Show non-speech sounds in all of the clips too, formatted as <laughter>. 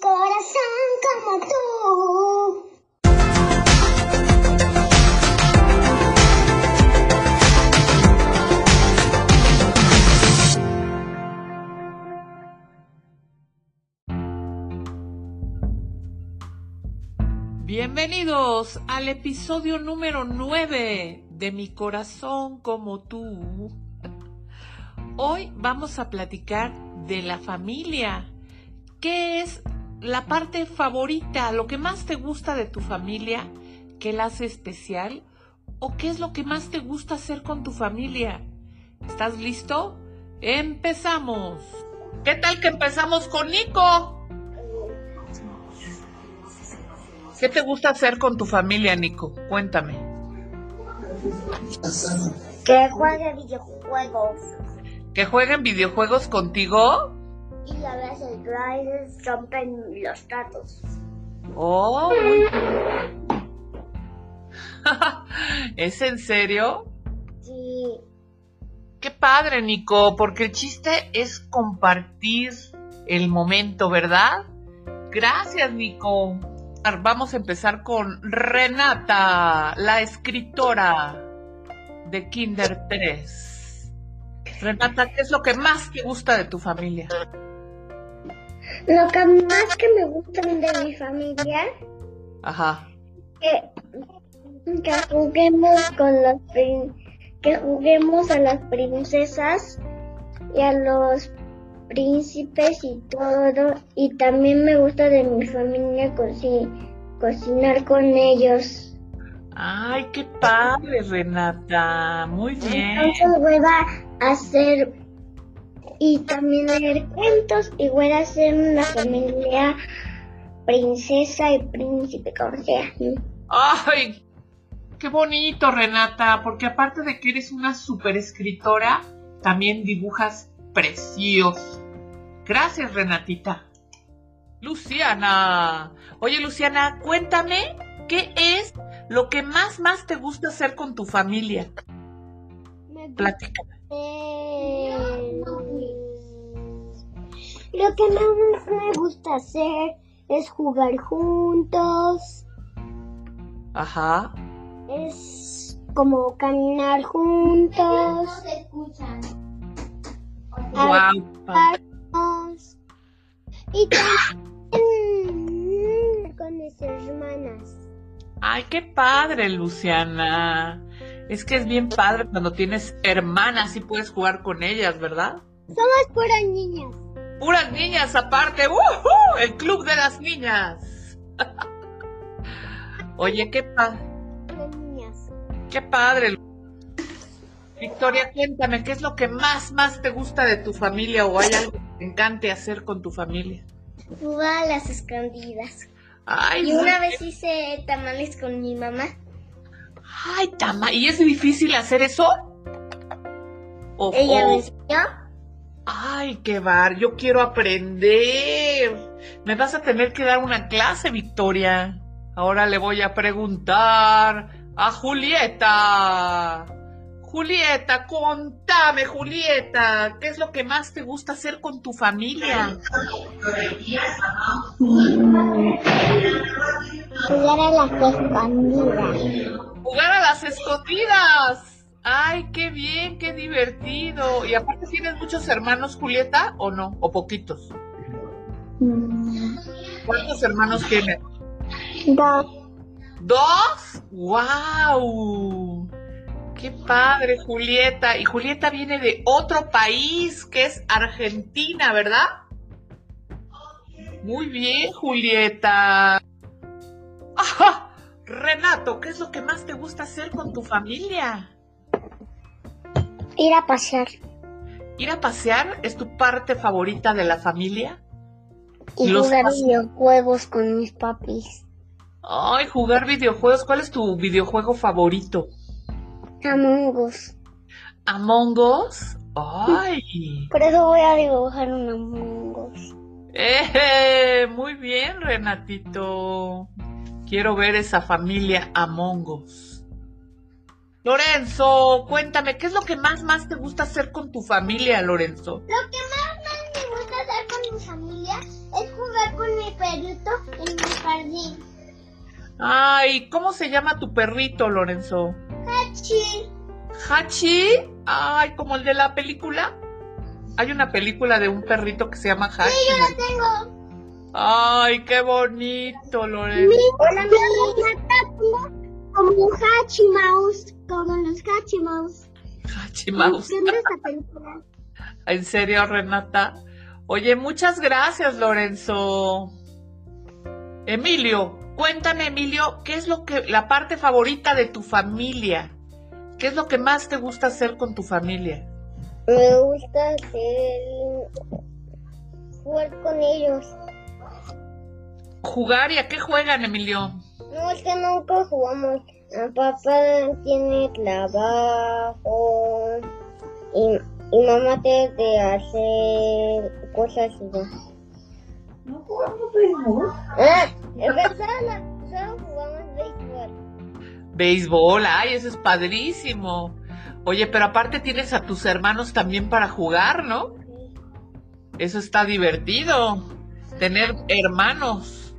corazón como tú. Bienvenidos al episodio número 9 de Mi corazón como tú. Hoy vamos a platicar de la familia. ¿Qué es la parte favorita, lo que más te gusta de tu familia, que la hace especial? ¿O qué es lo que más te gusta hacer con tu familia? ¿Estás listo? ¡Empezamos! ¿Qué tal que empezamos con Nico? ¿Qué te gusta hacer con tu familia, Nico? Cuéntame. Que juegue videojuegos. ¿Que jueguen videojuegos contigo? Y a veces rompen los tratos. Oh, muy bien. <laughs> ¿Es en serio? Sí. Qué padre, Nico, porque el chiste es compartir el momento, ¿verdad? Gracias, Nico. Vamos a empezar con Renata, la escritora de Kinder 3. Renata, ¿qué es lo que más te gusta de tu familia? Lo que más que me gusta de mi familia Ajá. que, que juguemos con las prin- que juguemos a las princesas y a los príncipes y todo y también me gusta de mi familia coci- cocinar con ellos Ay, qué padre, Renata. Muy bien. entonces voy a hacer y también leer cuentos y voy a hacer una familia princesa y príncipe como sea Ay, qué bonito, Renata, porque aparte de que eres una super escritora, también dibujas precioso. Gracias, Renatita. Luciana. Oye, Luciana, cuéntame, ¿qué es lo que más, más te gusta hacer con tu familia? Platícame. Lo que más me gusta hacer es jugar juntos, Ajá. es como caminar juntos, Guau. hablarnos y también con mis hermanas. Ay, qué padre, Luciana. Es que es bien padre cuando tienes hermanas y puedes jugar con ellas, ¿verdad? Somos puras niñas. Puras niñas aparte. ¡Woohoo! El club de las niñas. <laughs> Oye, qué, pa- puras niñas. qué padre. Victoria, cuéntame, ¿qué es lo que más, más te gusta de tu familia o hay algo que te encante hacer con tu familia? Jugar a las escondidas. Ay, Y una vez hice tamales con mi mamá. ay, Tama, ¿y es difícil hacer eso? O- Ella o- me enseñó. Ay, qué bar, yo quiero aprender. Me vas a tener que dar una clase, Victoria. Ahora le voy a preguntar a Julieta. Julieta, contame, Julieta, ¿qué es lo que más te gusta hacer con tu familia? Jugar a las escondidas. Jugar a las escondidas. Ay, qué bien, qué divertido. Y aparte, ¿tienes muchos hermanos, Julieta, o no? ¿O poquitos? ¿Cuántos hermanos tienes? Dos. ¿Dos? ¡Wow! ¡Qué padre, Julieta! Y Julieta viene de otro país, que es Argentina, ¿verdad? Muy bien, Julieta. ¡Ajá! Renato, ¿qué es lo que más te gusta hacer con tu familia? Ir a pasear. ¿Ir a pasear es tu parte favorita de la familia? Y Los jugar videojuegos con mis papis. Ay, jugar videojuegos. ¿Cuál es tu videojuego favorito? Among Us. ¿Among Us? ¡Ay! <laughs> Por eso voy a dibujar un Among Us. ¡Eh! Muy bien, Renatito. Quiero ver esa familia Among Us. Lorenzo, cuéntame, ¿qué es lo que más, más te gusta hacer con tu familia, Lorenzo? Lo que más, más me gusta hacer con mi familia es jugar con mi jardín. Ay, ¿cómo se llama tu perrito, Lorenzo? Hachi. ¿Hachi? Ay, como el de la película. Hay una película de un perrito que se llama Hachi. Sí, yo lo tengo. Ay, qué bonito, Lorenzo. Hola, mi Renata, como, como un Hachi Mouse, como los Hachi Mouse. Hachi Mouse. ¿Qué es esta película? En serio, Renata. Oye, muchas gracias, Lorenzo. Emilio, cuéntame, Emilio, ¿qué es lo que la parte favorita de tu familia? ¿Qué es lo que más te gusta hacer con tu familia? Me gusta hacer jugar con ellos. Jugar y a qué juegan, Emilio? No, es que nunca jugamos. Mi papá tiene trabajo y, y mamá tiene que hacer cosas así. ¿No jugamos béisbol? Ah, verdad, solo jugamos béisbol. Béisbol, ay, eso es padrísimo. Oye, pero aparte tienes a tus hermanos también para jugar, ¿no? Eso está divertido. Tener hermanos.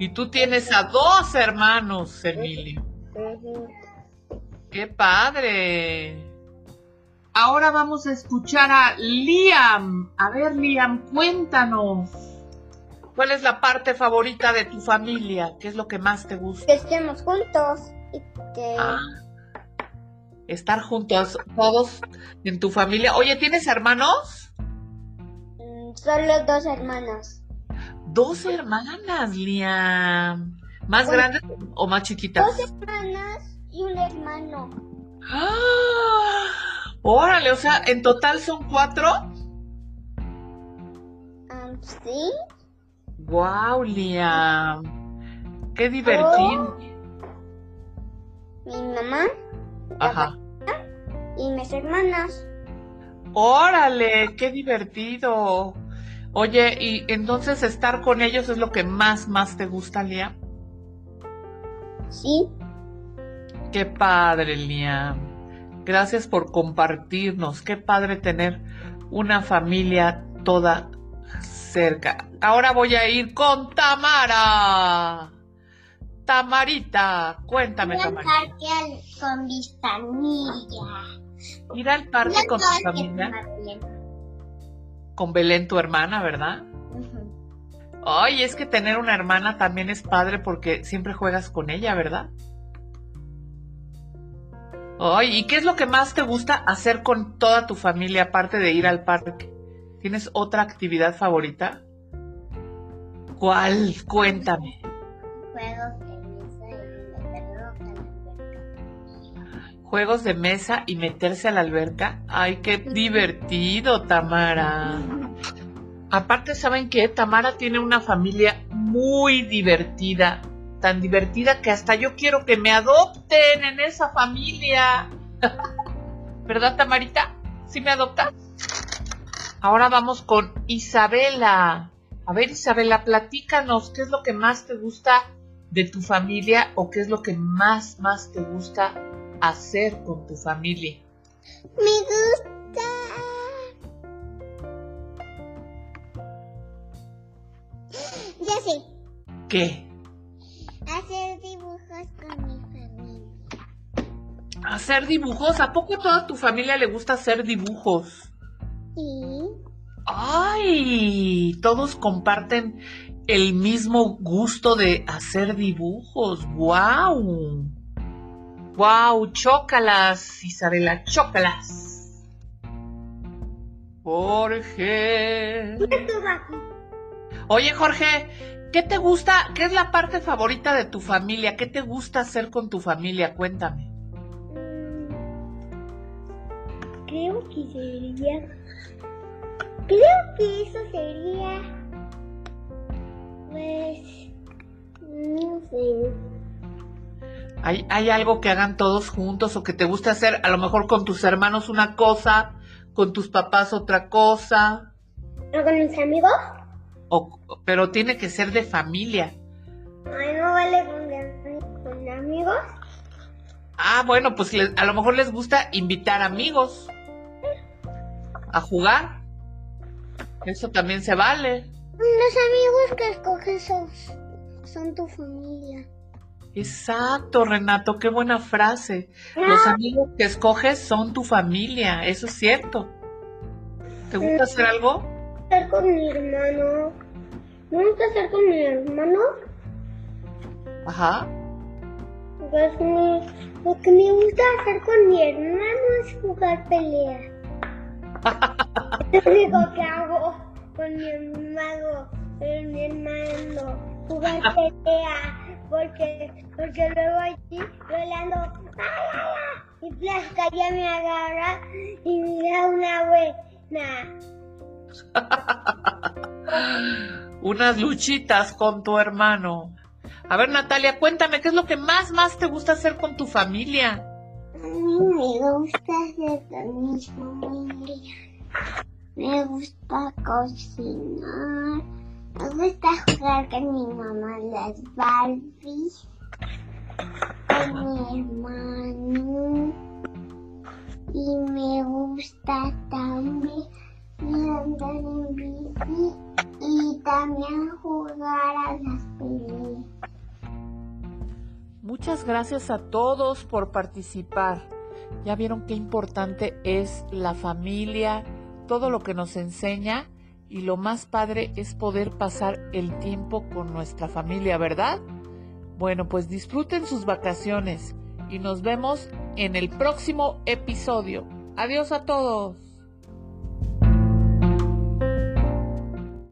Y tú tienes a dos hermanos, Emilio. ¡Qué padre! Ahora vamos a escuchar a Liam. A ver, Liam, cuéntanos. ¿Cuál es la parte favorita de tu familia? ¿Qué es lo que más te gusta? Que estemos juntos y que... Ah, estar juntos todos en tu familia. Oye, ¿tienes hermanos? Mm, Solo dos hermanos. Dos hermanas, Liam. ¿Más Bueno. grandes o más chiquitas? Dos hermanas y un hermano. ¡Ah! Órale, o sea, en total son cuatro. Um, ¿Sí? ¡Wow, Liam! ¡Qué divertido! Mi mamá Ajá. y mis hermanas. ¡Órale! ¡Qué divertido! Oye, y entonces estar con ellos es lo que más, más te gusta, Liam. Sí. Qué padre, Liam. Gracias por compartirnos. Qué padre tener una familia toda cerca. Ahora voy a ir con Tamara. Tamarita, cuéntame, Tamarita. con mi familia. Ir al parque con tu familia, con Belén, tu hermana, ¿verdad? Ay, es que tener una hermana también es padre porque siempre juegas con ella, ¿verdad? Ay, ¿y qué es lo que más te gusta hacer con toda tu familia aparte de ir al parque? ¿Tienes otra actividad favorita? ¿Cuál? Cuéntame. Juegos de mesa y meterse a la alberca. Ay, qué <laughs> divertido, Tamara. Aparte, ¿saben qué? Tamara tiene una familia muy divertida. Tan divertida que hasta yo quiero que me adopten en esa familia. <laughs> ¿Verdad, Tamarita? ¿Sí me adopta? Ahora vamos con Isabela. A ver, Isabela, platícanos qué es lo que más te gusta de tu familia o qué es lo que más, más te gusta hacer con tu familia. Me gusta. ¿Qué? hacer dibujos con mi familia. Hacer dibujos. ¿A poco a toda tu familia le gusta hacer dibujos? Sí. ¡Ay! Todos comparten el mismo gusto de hacer dibujos. ¡Guau! ¡Guau! Chócalas, Isabela, chócalas. Jorge. Oye, Jorge, ¿qué te gusta? ¿Qué es la parte favorita de tu familia? ¿Qué te gusta hacer con tu familia? Cuéntame. Creo que sería. Creo que eso sería. Pues. No sé. ¿Hay, ¿Hay algo que hagan todos juntos o que te guste hacer? A lo mejor con tus hermanos una cosa, con tus papás otra cosa, ¿O con mis amigos? O, pero tiene que ser de familia. Ay, no vale con, con amigos. Ah, bueno, pues les- a lo mejor les gusta invitar amigos a jugar. Eso también se vale. Los amigos que escoges son, son tu familia. Exacto, Renato, qué buena frase. Los amigos que escoges son tu familia, eso es cierto. ¿Te gusta hacer algo? Estar con mi hermano. ¿Me gusta estar con mi hermano? Ajá. Pues mi- lo que me gusta hacer con mi hermano es jugar pelea. es lo único que hago con mi hermano, con mi hermano, jugar pelea. Porque, porque luego allí yo le ando. Y Plasca ya me agarra y me da una buena. <laughs> Unas luchitas con tu hermano. A ver, Natalia, cuéntame, ¿qué es lo que más, más te gusta hacer con tu familia? A mí me gusta hacer con mi familia. Me gusta cocinar. Me gusta jugar con mi mamá las Barbies. Con mi hermano. Y me gusta también andar en bici y también jugar a las peleas. Muchas gracias a todos por participar. Ya vieron qué importante es la familia, todo lo que nos enseña y lo más padre es poder pasar el tiempo con nuestra familia, ¿verdad? Bueno, pues disfruten sus vacaciones y nos vemos en el próximo episodio. Adiós a todos.